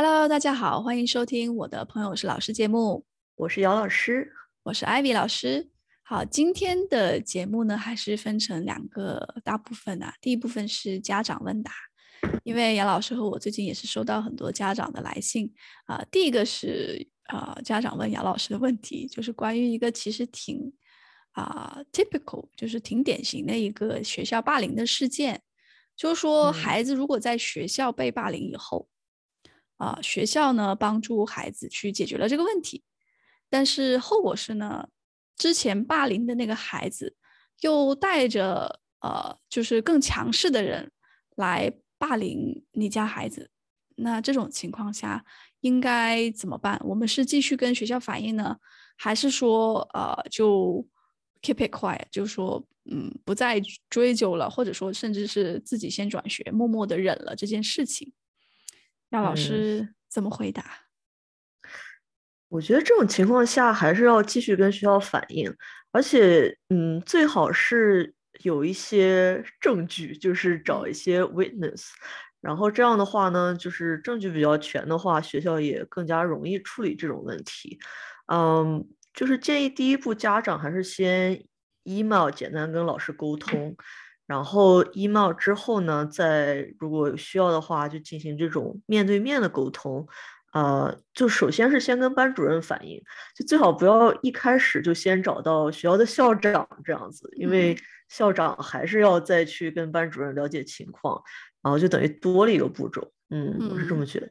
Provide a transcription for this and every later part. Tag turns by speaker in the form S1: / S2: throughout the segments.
S1: Hello，大家好，欢迎收听我的朋友是老师节目，
S2: 我是姚老师，
S1: 我是 Ivy 老师。好，今天的节目呢，还是分成两个大部分啊。第一部分是家长问答，因为姚老师和我最近也是收到很多家长的来信啊、呃。第一个是啊、呃，家长问姚老师的问题，就是关于一个其实挺啊、呃、typical，就是挺典型的一个学校霸凌的事件，就是说孩子如果在学校被霸凌以后。嗯啊、学校呢帮助孩子去解决了这个问题，但是后果是呢，之前霸凌的那个孩子又带着呃，就是更强势的人来霸凌你家孩子，那这种情况下应该怎么办？我们是继续跟学校反映呢，还是说呃就 keep it quiet，就说嗯不再追究了，或者说甚至是自己先转学，默默的忍了这件事情？让老师怎么回答？
S2: 嗯，我觉得这种情况下还是要继续跟学校反映，而且，嗯，最好是有一些证据，就是找一些 witness，然后这样的话呢，就是证据比较全的话，学校也更加容易处理这种问题。嗯，就是建议第一步，家长还是先 email 简单跟老师沟通。然后 email 之后呢，再如果有需要的话，就进行这种面对面的沟通。呃，就首先是先跟班主任反映，就最好不要一开始就先找到学校的校长这样子，因为校长还是要再去跟班主任了解情况，然后就等于多了一个步骤。嗯，我是这么觉得。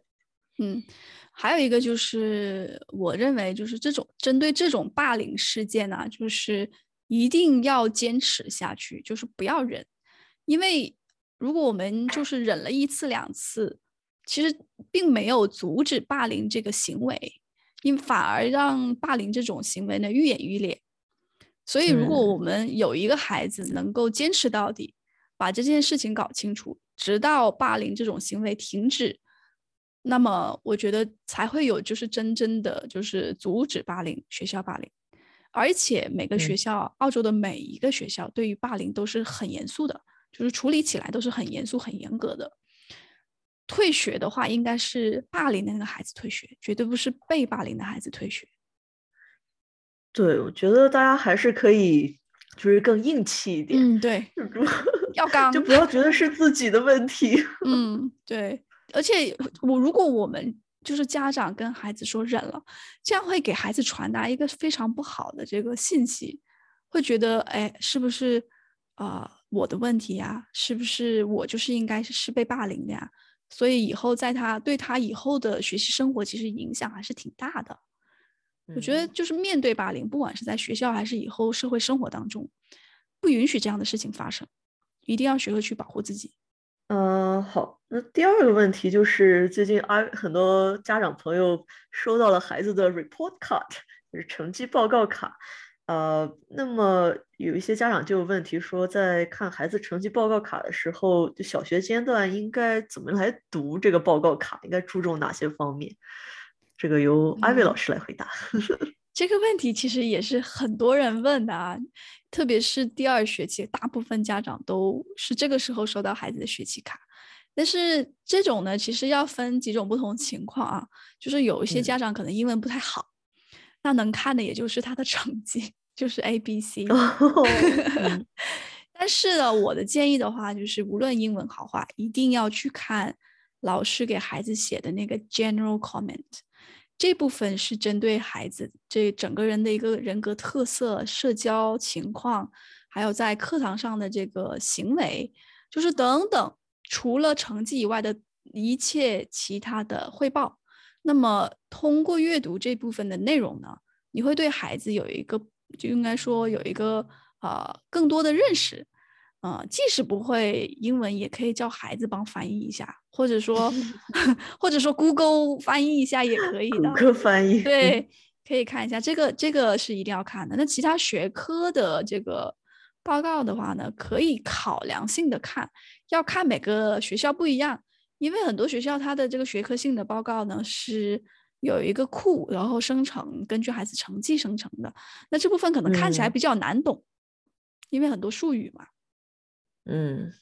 S1: 嗯，还有一个就是，我认为就是这种针对这种霸凌事件呢、啊，就是。一定要坚持下去，就是不要忍，因为如果我们就是忍了一次两次，其实并没有阻止霸凌这个行为，因反而让霸凌这种行为呢愈演愈烈。所以，如果我们有一个孩子能够坚持到底，把这件事情搞清楚，直到霸凌这种行为停止，那么我觉得才会有就是真正的就是阻止霸凌，学校霸凌。而且每个学校，嗯，澳洲的每一个学校对于霸凌都是很严肃的，就是处理起来都是很严肃、很严格的。退学的话，应该是霸凌的那个孩子退学，绝对不是被霸凌的孩子退学。
S2: 对，我觉得大家还是可以，就是更硬气一点。
S1: 嗯，对，要 刚，
S2: 就不要觉得是自己的问题。
S1: 嗯，对。而且我如果我们。就是家长跟孩子说忍了，这样会给孩子传达一个非常不好的这个信息，会觉得哎，是不是啊、呃、我的问题呀？是不是我就是应该是被霸凌的呀？所以以后在他对他以后的学习生活其实影响还是挺大的。我觉得就是面对霸凌，不管是在学校还是以后社会生活当中，不允许这样的事情发生，一定要学会去保护自己。
S2: 嗯，好。那第二个问题就是，最近啊，很多家长朋友收到了孩子的 report card，就是成绩报告卡。呃，那么有一些家长就有问题说，在看孩子成绩报告卡的时候，就小学阶段应该怎么来读这个报告卡？应该注重哪些方面？这个由艾薇老师来回答。
S1: 嗯 这个问题其实也是很多人问的啊，特别是第二学期，大部分家长都是这个时候收到孩子的学期卡。但是这种呢，其实要分几种不同情况啊，就是有一些家长可能英文不太好，嗯、那能看的也就是他的成绩，就是 A、B、C。但是呢，我的建议的话，就是无论英文好坏，一定要去看老师给孩子写的那个 General Comment。这部分是针对孩子这整个人的一个人格特色、社交情况，还有在课堂上的这个行为，就是等等，除了成绩以外的一切其他的汇报。那么通过阅读这部分的内容呢，你会对孩子有一个，就应该说有一个呃更多的认识。啊、呃，即使不会英文，也可以叫孩子帮翻译一下，或者说，或者说 Google 翻译一下也可以的。
S2: Google 翻译
S1: 对，可以看一下这个，这个是一定要看的。那其他学科的这个报告的话呢，可以考量性的看，要看每个学校不一样，因为很多学校它的这个学科性的报告呢是有一个库，然后生成根据孩子成绩生成的，那这部分可能看起来比较难懂，嗯、因为很多术语嘛。
S2: 嗯，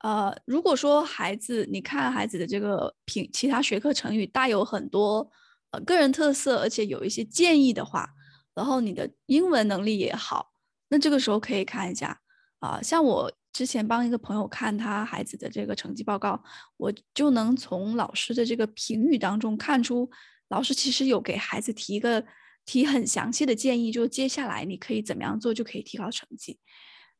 S1: 呃，如果说孩子，你看孩子的这个评其他学科成语带有很多呃个人特色，而且有一些建议的话，然后你的英文能力也好，那这个时候可以看一下啊、呃。像我之前帮一个朋友看他孩子的这个成绩报告，我就能从老师的这个评语当中看出，老师其实有给孩子提一个提很详细的建议，就接下来你可以怎么样做就可以提高成绩。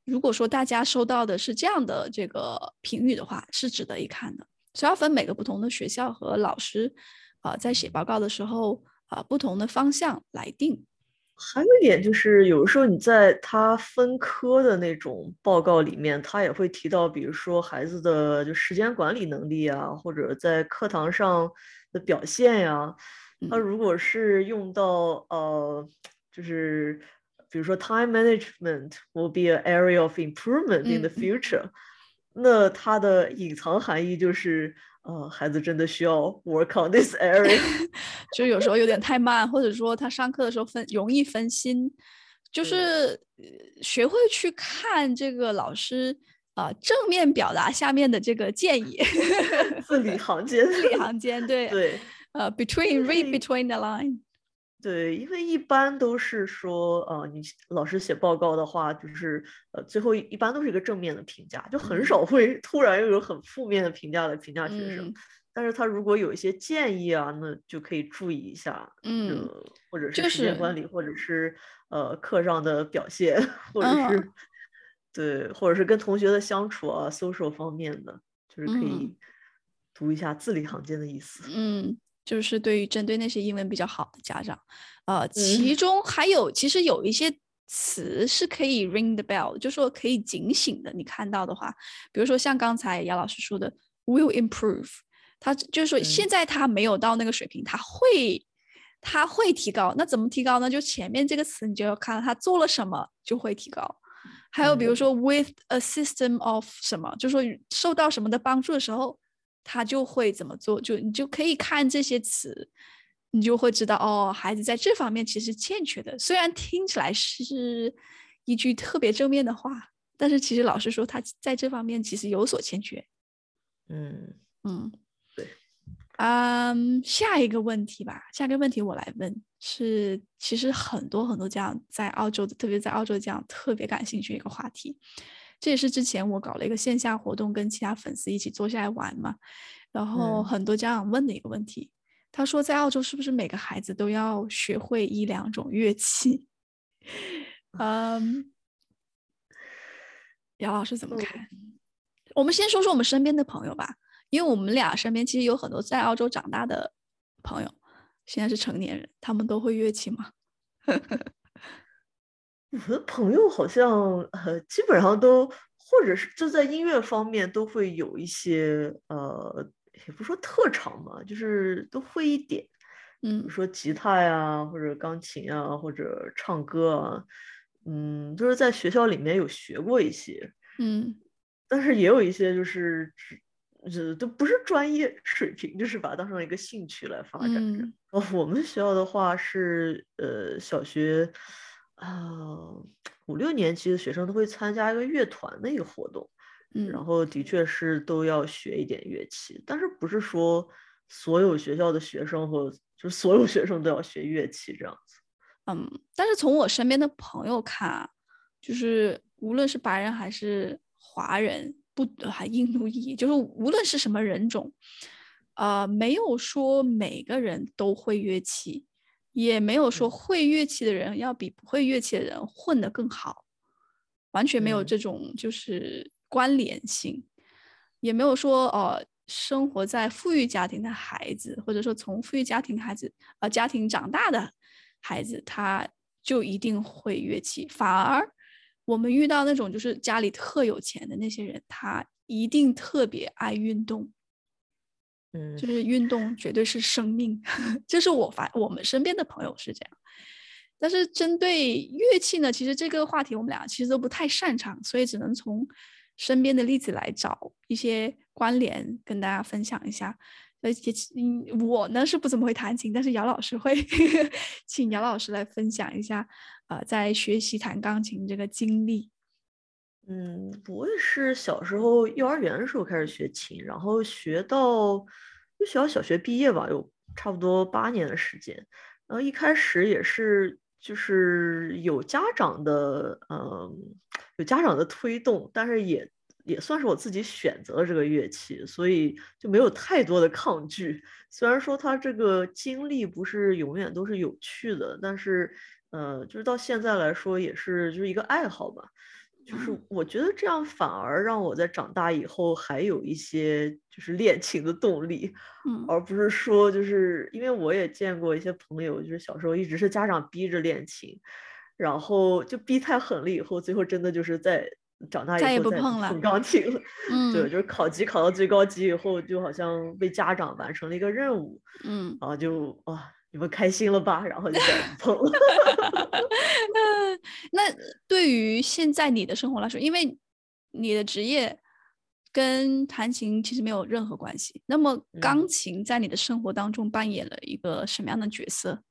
S1: 如果说大家收到的是这样的这个评语的话，是值得一看的。所要分每个不同的学校和老师，啊、在写报告的时候，啊、不同的方向来定。
S2: 还有一点就是，有时候你在他分科的那种报告里面，他也会提到，比如说孩子的就时间管理能力啊，或者在课堂上的表现呀、啊。他如果是用到呃，就是。比如说，time management will be an area of improvement in the future，嗯。那它的隐藏含义就是，呃，孩子真的需要 work on this area。
S1: 就有时候有点太慢，或者说他上课的时候分容易分心，就是学会去看这个老师啊、呃、正面表达下面的这个建议，
S2: 字里行间，
S1: 字里行间，对
S2: 对，
S1: 呃，between read between the line。
S2: 对，因为一般都是说，呃，你老师写报告的话，就是呃，最后一般都是一个正面的评价，就很少会 突然又有很负面的评价来评价学生。嗯、但是他如果有一些建议啊，那就可以注意一下，
S1: 嗯，
S2: 或者是时间管。理，就是、或者是呃课上的表现，或者是、嗯、对，或者是跟同学的相处啊，social 方面的，就是可以读一下字里行间的意思，
S1: 嗯。就是对于针对那些英文比较好的家长，呃，其中还有其实有一些词是可以 ring the bell，就说可以警醒的。你看到的话，比如说像刚才杨老师说的 will improve，他就是说现在他没有到那个水平，他会他会提高。那怎么提高呢？就前面这个词你就要看他做了什么就会提高。还有比如说 with a system of 什么，就说受到什么的帮助的时候。他就会怎么做，就你就可以看这些词，你就会知道哦，孩子在这方面其实欠缺的。虽然听起来是一句特别正面的话，但是其实老师说他在这方面其实有所欠缺。
S2: 嗯
S1: 嗯，
S2: 对。
S1: 嗯，下一个问题吧，下一个问题我来问，是其实很多很多家长在澳洲的，特别在澳洲家长特别感兴趣一个话题。这也是之前我搞了一个线下活动，跟其他粉丝一起坐下来玩嘛。然后很多家长问的一个问题，嗯、他说在澳洲是不是每个孩子都要学会一两种乐器？嗯，姚老师怎么看？嗯、我们先说说我们身边的朋友吧，因为我们俩身边其实有很多在澳洲长大的朋友，现在是成年人，他们都会乐器吗？
S2: 我的朋友好像呃，基本上都，或者是就在音乐方面都会有一些呃，也不说特长嘛，就是都会一点，嗯，比如说吉他呀，或者钢琴啊，或者唱歌啊，嗯，就是在学校里面有学过一些，
S1: 嗯，
S2: 但是也有一些就是只都不是专业水平，就是把它当成一个兴趣来发展着。哦、嗯，我们学校的话是呃小学。啊，五六年级的学生都会参加一个乐团的一个活动，
S1: 嗯，
S2: 然后的确是都要学一点乐器，但是不是说所有学校的学生和就是所有学生都要学乐器这样子。
S1: 嗯，但是从我身边的朋友看，就是无论是白人还是华人，不还印度裔，就是无论是什么人种，啊、呃，没有说每个人都会乐器。也没有说会乐器的人要比不会乐器的人混得更好，完全没有这种就是关联性，嗯、也没有说呃生活在富裕家庭的孩子，或者说从富裕家庭孩子呃家庭长大的孩子，他就一定会乐器。反而我们遇到那种就是家里特有钱的那些人，他一定特别爱运动。
S2: 嗯，
S1: 就是运动绝对是生命，就是我发我们身边的朋友是这样。但是针对乐器呢，其实这个话题我们俩其实都不太擅长，所以只能从身边的例子来找一些关联跟大家分享一下。而且嗯我呢是不怎么会弹琴，但是姚老师会，请姚老师来分享一下，呃，在学习弹钢琴这个经历。
S2: 嗯，我也是小时候幼儿园的时候开始学琴，然后学到就学到小学毕业吧，有差不多八年的时间。然后一开始也是就是有家长的，嗯，有家长的推动，但是也也算是我自己选择了这个乐器，所以就没有太多的抗拒。虽然说他这个经历不是永远都是有趣的，但是呃，就是到现在来说也是就是一个爱好吧。就是我觉得这样反而让我在长大以后还有一些就是练琴的动力，
S1: 嗯，
S2: 而不是说就是因为我也见过一些朋友，就是小时候一直是家长逼着练琴，然后就逼太狠了，以后最后真的就是在长大以后
S1: 再也不碰了
S2: 碰钢琴了，
S1: 嗯，
S2: 对，就是考级考到最高级以后，就好像被家长完成了一个任务，
S1: 嗯，
S2: 然后就哇。你们开心了吧？然后就再不碰了。
S1: 那对于现在你的生活来说，因为你的职业跟弹琴其实没有任何关系。那么钢琴在你的生活当中扮演了一个什么样的角色？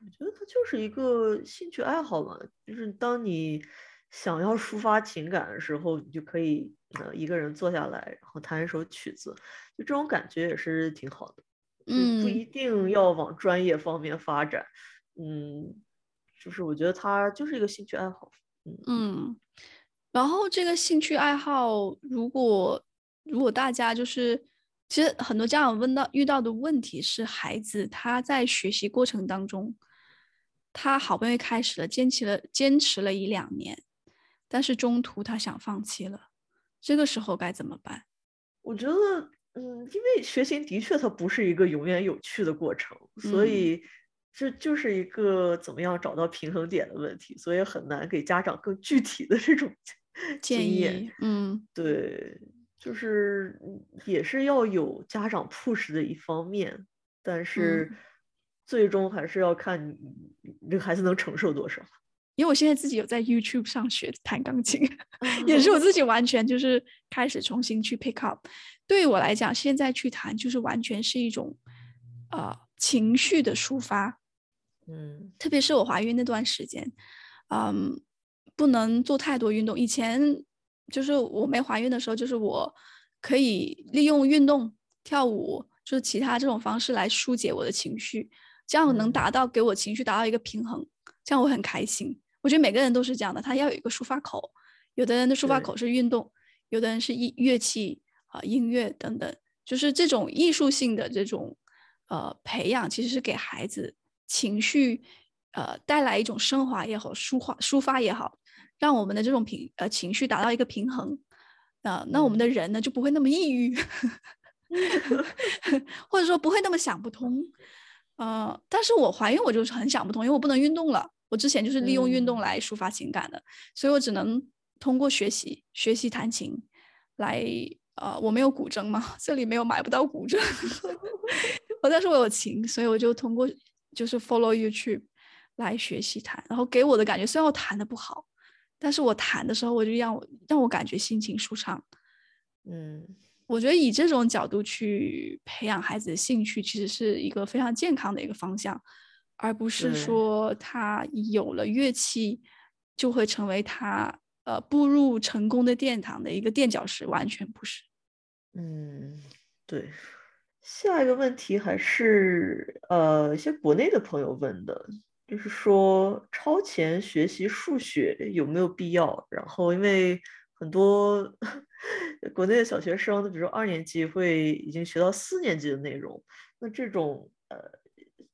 S2: 我觉得它就是一个兴趣爱好嘛，就是当你想要抒发情感的时候，你就可以呃一个人坐下来，然后弹一首曲子，就这种感觉也是挺好的。嗯，不一定要往专业方面发展，嗯，就是我觉得它就是一个兴趣爱好，嗯
S1: 嗯，然后这个兴趣爱好，如果如果大家就是，其实很多家长问到遇到的问题是，孩子他在学习过程当中，他好不容易开始了，坚持了坚持了一两年，但是中途他想放弃了，这个时候该怎么办？
S2: 我觉得。嗯，因为学习的确它不是一个永远有趣的过程，所以这就是一个怎么样找到平衡点的问题，所以很难给家长更具体的这种
S1: 建议。嗯，
S2: 对，就是也是要有家长 push 的一方面，但是最终还是要看你你这个孩子能承受多少。
S1: 因为我现在自己有在 YouTube 上学弹钢琴，也是我自己完全就是开始重新去 pick up。对于我来讲，现在去弹就是完全是一种，呃，情绪的抒发。
S2: 嗯，
S1: 特别是我怀孕那段时间，嗯，不能做太多运动。以前就是我没怀孕的时候，就是我可以利用运动、跳舞，就是其他这种方式来疏解我的情绪，这样能达到给我情绪达到一个平衡，这样我很开心。我觉得每个人都是这样的，他要有一个抒发口。有的人的抒发口是运动，有的人是乐乐器啊、呃、音乐等等，就是这种艺术性的这种呃培养，其实是给孩子情绪呃带来一种升华也好，抒发抒发也好，让我们的这种平呃情绪达到一个平衡啊、呃，那我们的人呢就不会那么抑郁，或者说不会那么想不通。呃，但是我怀孕我就是很想不通，因为我不能运动了。我之前就是利用运动来抒发情感的，嗯、所以我只能通过学习学习弹琴来，呃，我没有古筝嘛，这里没有买不到古筝，我但是我有琴，所以我就通过就是 follow YouTube 来学习弹，然后给我的感觉，虽然我弹的不好，但是我弹的时候我就让我让我感觉心情舒畅，
S2: 嗯，
S1: 我觉得以这种角度去培养孩子的兴趣，其实是一个非常健康的一个方向。而不是说他有了乐器就会成为他呃步入成功的殿堂的一个垫脚石，完全不是。
S2: 嗯，对。下一个问题还是呃一些国内的朋友问的，就是说超前学习数学有没有必要？然后因为很多 国内的小学生，比如说二年级会已经学到四年级的内容，那这种呃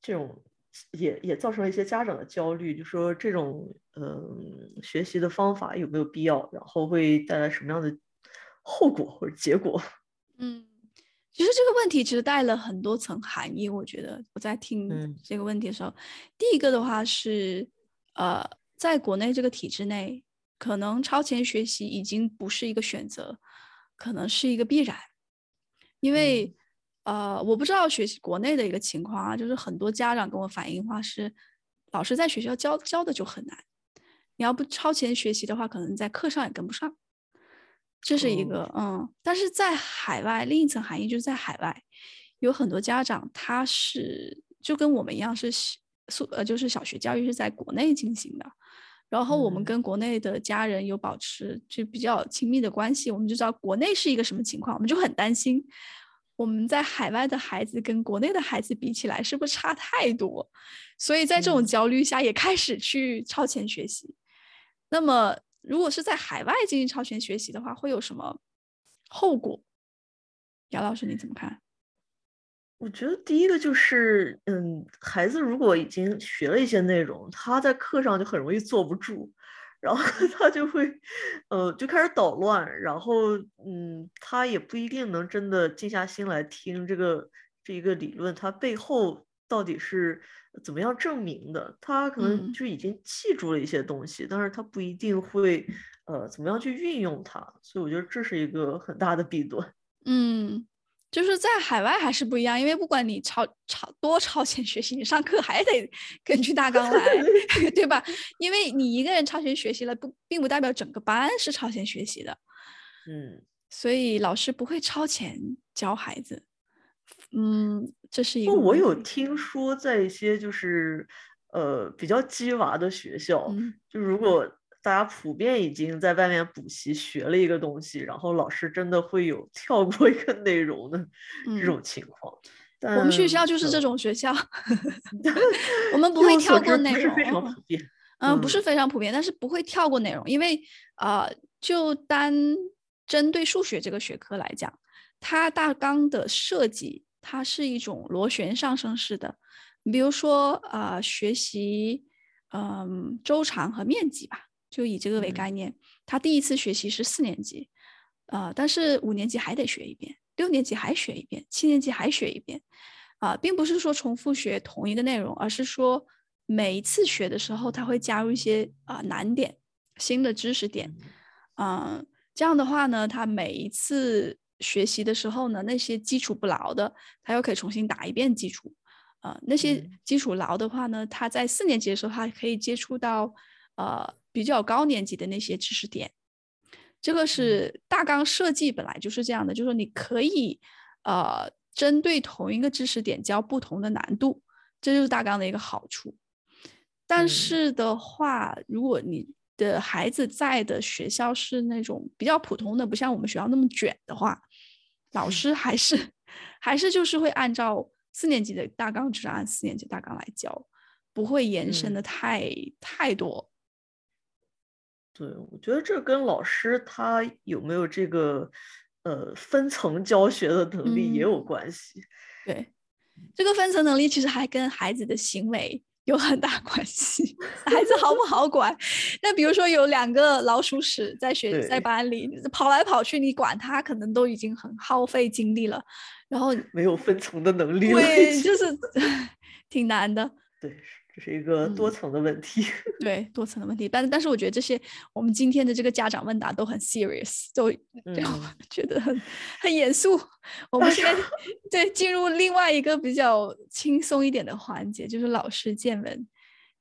S2: 这种。也也造成了一些家长的焦虑，就说这种嗯学习的方法有没有必要，然后会带来什么样的后果或者结果？
S1: 嗯，其实这个问题其实带了很多层含义。我觉得我在听这个问题的时候，嗯、第一个的话是呃，在国内这个体制内，可能超前学习已经不是一个选择，可能是一个必然，因为。嗯呃，我不知道学习国内的一个情况啊，就是很多家长跟我反映的话是，老师在学校教教的就很难，你要不超前学习的话，可能在课上也跟不上，这是一个、哦、嗯。但是在海外，另一层含义就是在海外，有很多家长他是就跟我们一样是宿呃，就是小学教育是在国内进行的，然后我们跟国内的家人有保持就比较亲密的关系，我们就知道国内是一个什么情况，我们就很担心我们在海外的孩子跟国内的孩子比起来是不是差太多，所以在这种焦虑下也开始去超前学习。那么如果是在海外进行超前学习的话，会有什么后果？姚老师你怎么看？
S2: 我觉得第一个就是，嗯，孩子如果已经学了一些内容，他在课上就很容易坐不住，然后 他就会，呃，就开始捣乱，然后，嗯，他也不一定能真的静下心来听这个这一个理论，它背后到底是怎么样证明的？他可能就已经记住了一些东西，嗯，但是他不一定会，呃，怎么样去运用它，所以我觉得这是一个很大的弊端。
S1: 嗯。就是在海外还是不一样，因为不管你超超多超前学习，你上课还得 根据大纲来，对吧？因为你一个人超前学习了，不并不代表整个班是超前学习的。
S2: 嗯，
S1: 所以老师不会超前教孩子。嗯，这是一个。
S2: 我有听说，在一些就是呃比较鸡娃的学校，嗯、就如果。大家普遍已经在外面补习学了一个东西，然后老师真的会有 跳过一个内容的这种情况。
S1: 嗯、我们学校就是这种学校，我们 不会跳过内容。
S2: 非常普遍。
S1: 嗯，不是非常普遍，但是不会跳过内容，因为啊、呃，就单针对数学这个学科来讲，它大纲的设计，它是一种螺旋上升式的。比如说啊、呃，学习嗯、呃、周长和面积吧。就以这个为概念，嗯、他第一次学习是四年级，啊、呃，但是五年级还得学一遍，六年级还学一遍，七年级还学一遍，啊、呃，并不是说重复学同一个内容，而是说每一次学的时候，他会加入一些啊、呃、难点、新的知识点，嗯、呃，这样的话呢，他每一次学习的时候呢，那些基础不牢的，他又可以重新打一遍基础，啊、呃，那些基础牢的话呢，他在四年级的时候，他可以接触到，呃。比较高年级的那些知识点，这个是大纲设计本来就是这样的，就是说你可以呃针对同一个知识点教不同的难度，这就是大纲的一个好处。但是的话，如果你的孩子在的学校是那种比较普通的，不像我们学校那么卷的话，老师还是还是就是会按照四年级的大纲，就是按四年级大纲来教，不会延伸的太太多。
S2: 对，我觉得这跟老师他有没有这个呃分层教学的能力也有关系。
S1: 嗯、对，这个分层能力其实还跟孩子的行为有很大关系。孩子好不好管？那比如说有两个老鼠屎在学在班里跑来跑去，你管他可能都已经很耗费精力了，然后
S2: 没有分层的能力，
S1: 对，就是 挺难的。
S2: 对。这是一个多层的问题，
S1: 嗯、对多层的问题，但但是我觉得这些我们今天的这个家长问答都很 serious，都让我 觉得很、嗯、很严肃。我们现在 对进入另外一个比较轻松一点的环节，就是老师见闻。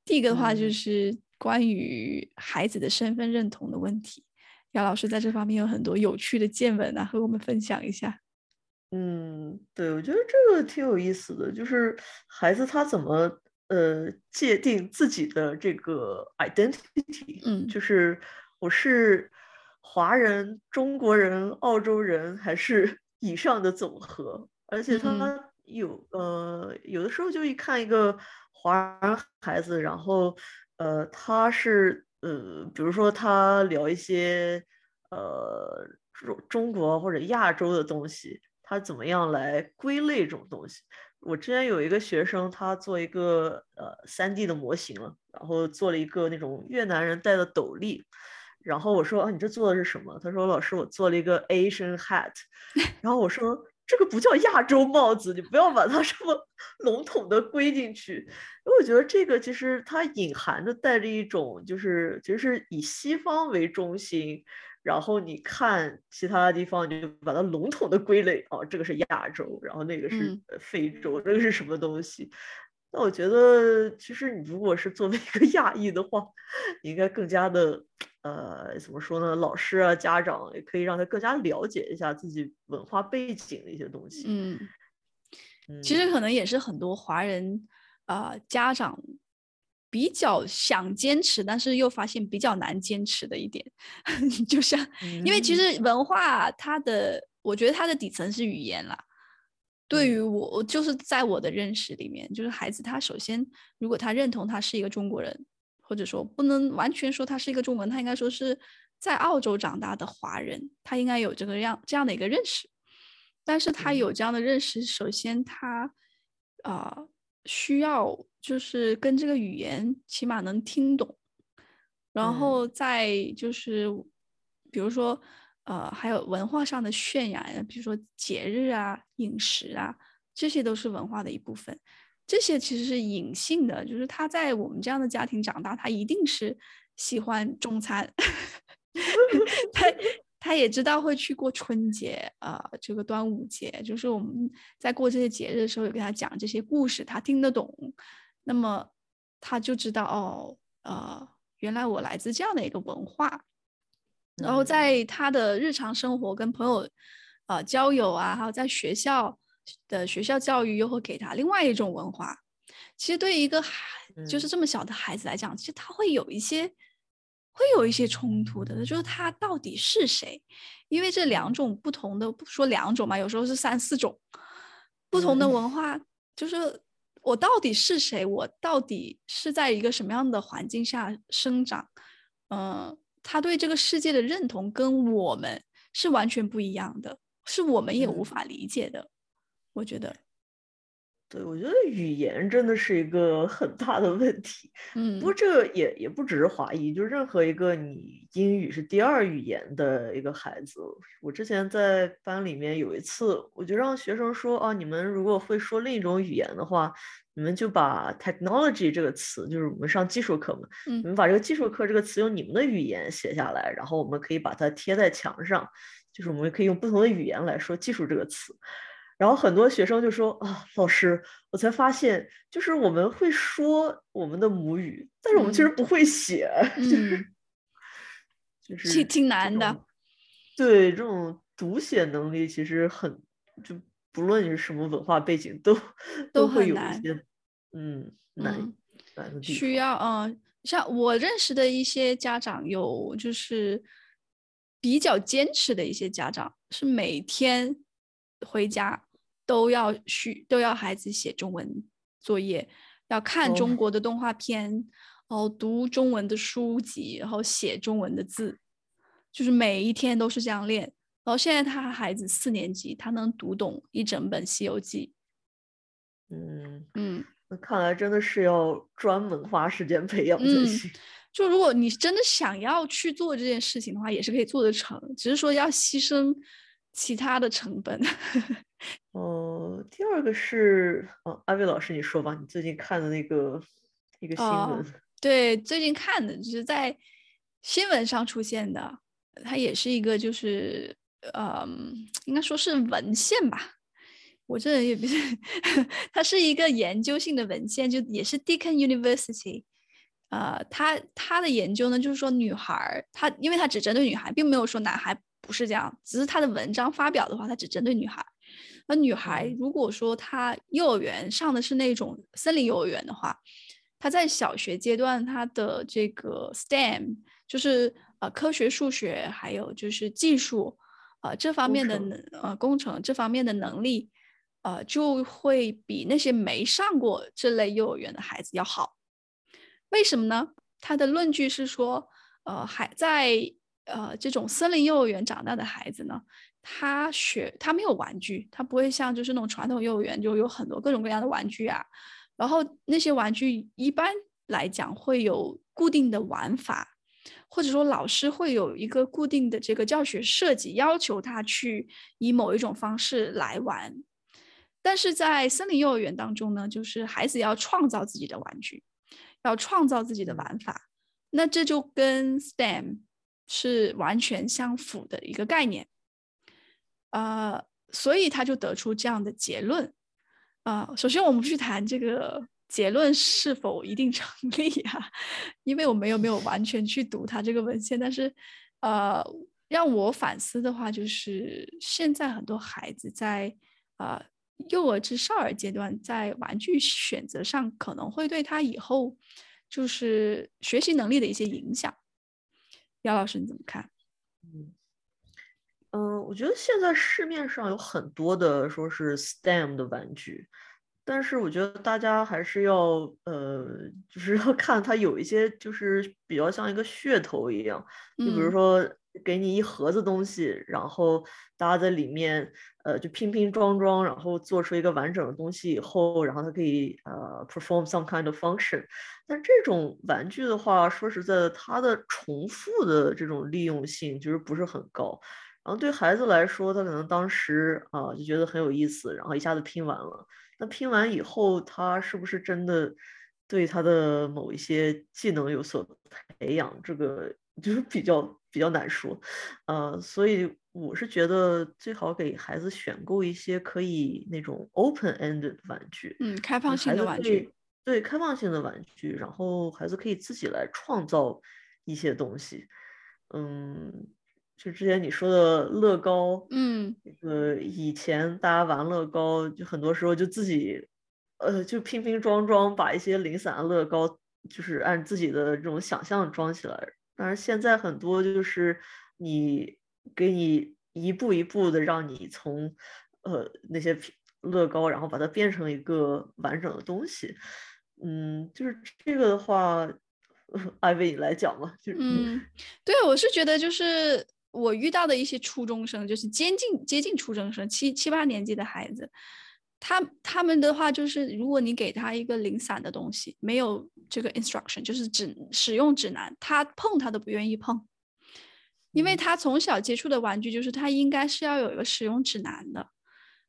S1: 第一个的话就是关于孩子的身份认同的问题，姚、嗯、老师在这方面有很多有趣的见闻啊，和我们分享一下。
S2: 嗯，对，我觉得这个挺有意思的，就是孩子他怎么。呃，界定自己的这个 identity，
S1: 嗯，
S2: 就是我是华人、中国人、澳洲人，还是 以上的总和？而且他有、嗯、呃，有的时候就一看一个华人孩子，然后呃，他是呃，比如说他聊一些呃中中国或者亚洲的东西，他怎么样来归类这种东西？我之前有一个学生，他做一个呃 3D 的模型了，然后做了一个那种越南人戴的斗笠，然后我说啊，你这做的是什么？他说老师，我做了一个 Asian hat，然后我说这个不叫亚洲帽子，你不要把它这么 笼统的归进去，因为我觉得这个其实它隐含着带着一种就是其实是以西方为中心。然后你看其他的地方，你就把它笼统的归类哦，这个是亚洲，然后那个是非洲，嗯、这个是什么东西？那我觉得，其实你如果是作为一个亚裔的话，你应该更加的，呃，怎么说呢？老师啊，家长也可以让他更加了解一下自己文化背景的一些东西。
S1: 嗯，其实可能也是很多华人啊、呃、家长比较想坚持，但是又发现比较难坚持的一点，就像，因为其实文化它的，我觉得它的底层是语言啦。对于我，就是在我的认识里面，就是孩子他首先，如果他认同他是一个中国人，或者说不能完全说他是一个中文，他应该说是在澳洲长大的华人，他应该有这个样这样的一个认识。但是他有这样的认识，首先他啊、呃、需要就是跟这个语言起码能听懂，然后再就是比如说。呃，还有文化上的渲染，比如说节日啊、饮食啊，这些都是文化的一部分。这些其实是隐性的，就是他在我们这样的家庭长大，他一定是喜欢中餐，他 他也知道会去过春节啊、呃，这个端午节，就是我们在过这些节日的时候，有跟他讲这些故事，他听得懂，那么他就知道哦，呃，原来我来自这样的一个文化。然后在他的日常生活跟朋友，呃，交友啊，还有在学校的学校教育，又会给他另外一种文化。其实对于一个孩，就是这么小的孩子来讲，其实他会有一些，会有一些冲突的，就是他到底是谁？因为这两种不同的，不说两种嘛，有时候是三四种不同的文化，就是我到底是谁？我到底是在一个什么样的环境下生长？嗯。他对这个世界的认同跟我们是完全不一样的，是我们也无法理解的。嗯、我觉得，
S2: 对，我觉得语言真的是一个很大的问题。嗯，不过这个也也不只是华裔，就任何一个你英语是第二语言的一个孩子，我之前在班里面有一次，我就让学生说啊，你们如果会说另一种语言的话。你们就把 technology 这个词，就是我们上技术课嘛，嗯，你们把这个技术课这个词用你们的语言写下来，然后我们可以把它贴在墙上，就是我们可以用不同的语言来说技术这个词。然后很多学生就说啊，老师，我才发现，就是我们会说我们的母语，但是我们其实不会写，嗯、就是就是
S1: 挺挺难的。
S2: 对，这种读写能力其实很就。不论你是什么文化背景，都都会有一些，嗯，难难的地方。
S1: 需要，嗯，像我认识的一些家长，有就是比较坚持的一些家长，是每天回家都要需都要孩子写中文作业，要看中国的动画片，哦、然后读中文的书籍，然后写中文的字，就是每一天都是这样练。然后现在他孩子四年级，他能读懂一整本《西游记》。
S2: 嗯嗯，那看来真的是要专门花时间培养才行。
S1: 就如果你真的想要去做这件事情的话，也是可以做得成，只是说要牺牲其他的成本。
S2: 哦、呃，第二个是，哦，阿伟老师，你说吧，你最近看的那个一个新闻。哦、
S1: 对，最近看的就是在新闻上出现的，它也是一个就是。嗯，应该说是文献吧，我这人也不是，它是一个研究性的文献，就也是 Deakin University，呃，他他的研究呢，就是说女孩，他因为他只针对女孩，并没有说男孩不是这样，只是他的文章发表的话，他只针对女孩。那女孩如果说她幼儿园上的是那种森林幼儿园的话，她在小学阶段，她的这个 STEM 就是呃科学、数学还有就是技术。呃，这方面的能呃工程这方面的能力，呃，就会比那些没上过这类幼儿园的孩子要好。为什么呢？他的论据是说，呃，还在呃这种森林幼儿园长大的孩子呢，他学他没有玩具，他不会像就是那种传统幼儿园就有很多各种各样的玩具啊，然后那些玩具一般来讲会有固定的玩法。或者说老师会有一个固定的这个教学设计，要求他去以某一种方式来玩。但是在森林幼儿园当中呢，就是孩子要创造自己的玩具，要创造自己的玩法。那这就跟 STEM 是完全相符的一个概念。呃，所以他就得出这样的结论。啊、呃，首先我们不去谈这个。结论是否一定成立啊？因为我没有没有完全去读他这个文献，但是，呃，让我反思的话，就是现在很多孩子在呃幼儿至少儿阶段，在玩具选择上可能会对他以后就是学习能力的一些影响。姚老师你怎么看？
S2: 嗯嗯、呃，我觉得现在市面上有很多的说是 STEM 的玩具。但是我觉得大家还是要，呃，就是要看它有一些就是比较像一个噱头一样，就比如说给你一盒子东西，然后大家在里面，呃，就拼拼装装，然后做出一个完整的东西以后，然后它可以呃 perform some kind of function。但这种玩具的话，说实在的，它的重复的这种利用性就是不是很高。然后对孩子来说，他可能当时啊、就觉得很有意思，然后一下子拼完了。那拼完以后，他是不是真的对他的某一些技能有所培养？这个就是比较比较难说，呃，所以我是觉得最好给孩子选购一些可以那种 open-ended 玩具，
S1: 嗯，开放性的玩具，
S2: 对，开放性的玩具，然后孩子可以自己来创造一些东西，嗯。就之前你说的乐高，
S1: 嗯，
S2: 那个以前大家玩乐高，就很多时候就自己，呃，就拼拼装装，把一些零散的乐高，就是按自己的这种想象装起来。但是现在很多就是你给你一步一步的让你从，呃，那些乐高，然后把它变成一个完整的东西。嗯，就是这个的话，艾薇你来讲吧。就
S1: 嗯，对，我是觉得就是。我遇到的一些初中生，就是接近接近初中生，七七八年级的孩子，他他们的话就是，如果你给他一个零散的东西，没有这个 instruction，就是指使用指南，他碰他都不愿意碰，因为他从小接触的玩具就是他应该是要有一个使用指南的，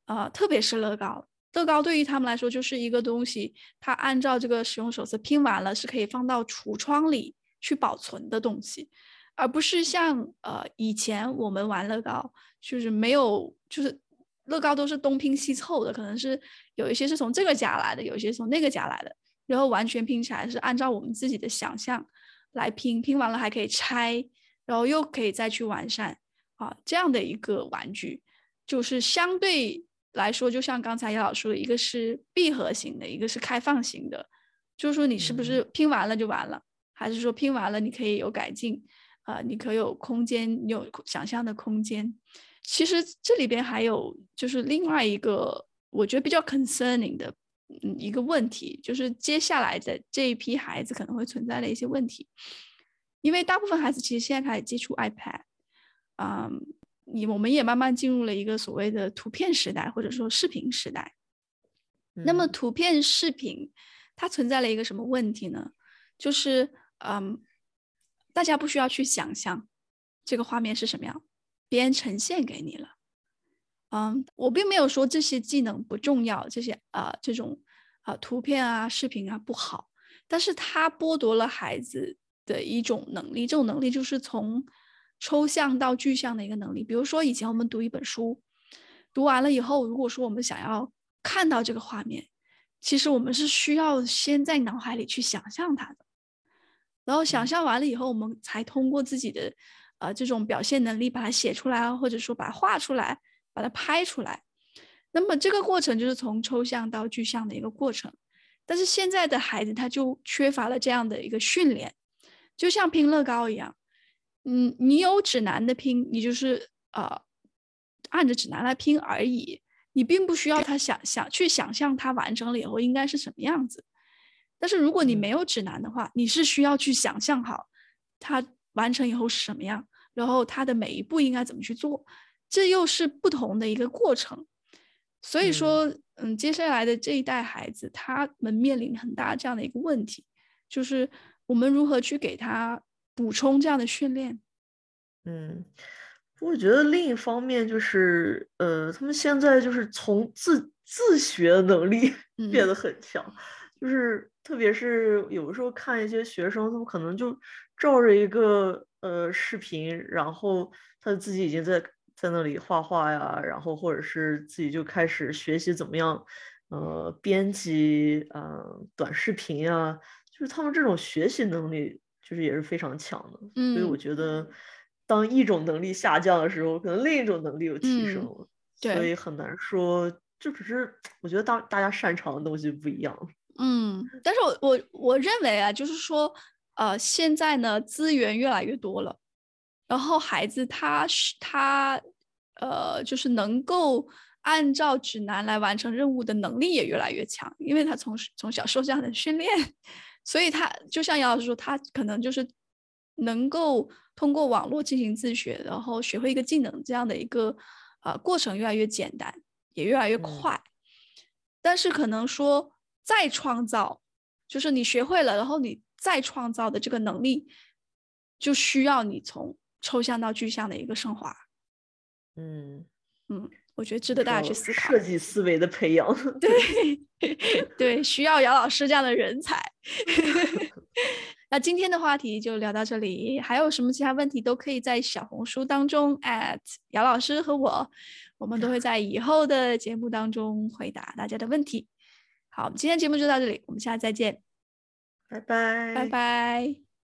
S1: 呃，特别是乐高，乐高对于他们来说就是一个东西，他按照这个使用手册拼完了是可以放到橱窗里去保存的东西。而不是像呃以前我们玩乐高，就是没有，就是乐高都是东拼西凑的，可能是有一些是从这个家来的，有一些从那个家来的，然后完全拼起来是按照我们自己的想象来拼，拼完了还可以拆，然后又可以再去完善啊，这样的一个玩具，就是相对来说，就像刚才叶老师说的，一个是闭合型的，一个是开放型的，就是说你是不是拼完了就完了，嗯、还是说拼完了你可以有改进？啊、呃，你可有空间，你有想象的空间。其实这里边还有就是另外一个我觉得比较 concerning 的嗯一个问题，就是接下来的这一批孩子可能会存在的一些问题。因为大部分孩子其实现在开始接触 iPad，啊、嗯，你我们也慢慢进入了一个所谓的图片时代，或者说视频时代。嗯、那么图片视频它存在了一个什么问题呢？就是嗯。大家不需要去想象这个画面是什么样，别人呈现给你了。嗯，我并没有说这些技能不重要，这些啊、呃、这种啊、呃、图片啊视频啊不好，但是它剥夺了孩子的一种能力，这种能力就是从抽象到具象的一个能力。比如说以前我们读一本书，读完了以后，如果说我们想要看到这个画面，其实我们是需要先在脑海里去想象它的。然后想象完了以后，我们才通过自己的，呃，这种表现能力把它写出来啊，或者说把它画出来，把它拍出来。那么这个过程就是从抽象到具象的一个过程。但是现在的孩子他就缺乏了这样的一个训练，就像拼乐高一样，嗯，你有指南的拼，你就是呃按着指南来拼而已，你并不需要他想想去想象他完成了以后应该是什么样子。但是如果你没有指南的话，你是需要去想象好它完成以后是什么样，然后他的每一步应该怎么去做，这又是不同的一个过程。所以说，嗯，嗯，接下来的这一代孩子，他们面临很大这样的一个问题，就是我们如何去给他补充这样的训练。
S2: 嗯，我觉得另一方面就是，呃，他们现在就是从自自学能力 变得很强，嗯、就是。特别是有的时候看一些学生，他们可能就照着一个呃视频，然后他自己已经在在那里画画呀，然后或者是自己就开始学习怎么样呃编辑呃短视频啊，就是他们这种学习能力就是也是非常强的。
S1: 嗯，
S2: 所以我觉得当一种能力下降的时候，可能另一种能力又提升了。
S1: 嗯，对。
S2: 所以很难说，就只是我觉得当大家擅长的东西不一样。
S1: 嗯，但是我我我认为啊，就是说，呃，现在呢资源越来越多了，然后孩子他是他呃，就是能够按照指南来完成任务的能力也越来越强，因为他从从小受这样的训练，所以他就像杨老师说，他可能就是能够通过网络进行自学，然后学会一个技能，这样的一个呃过程越来越简单，也越来越快，嗯、但是可能说。再创造，就是你学会了，然后你再创造的这个能力，就需要你从抽象到具象的一个升华。
S2: 嗯
S1: 嗯，我觉得值得大家去思考。
S2: 设计思维的培养，
S1: 对 对，需要姚老师这样的人才。那今天的话题就聊到这里，还有什么其他问题都可以在小红书当中 at 姚老师和我，我们都会在以后的节目当中回答大家的问题。好，我们今天节目就到这里，我们下次再见，
S2: 拜拜，
S1: 拜拜。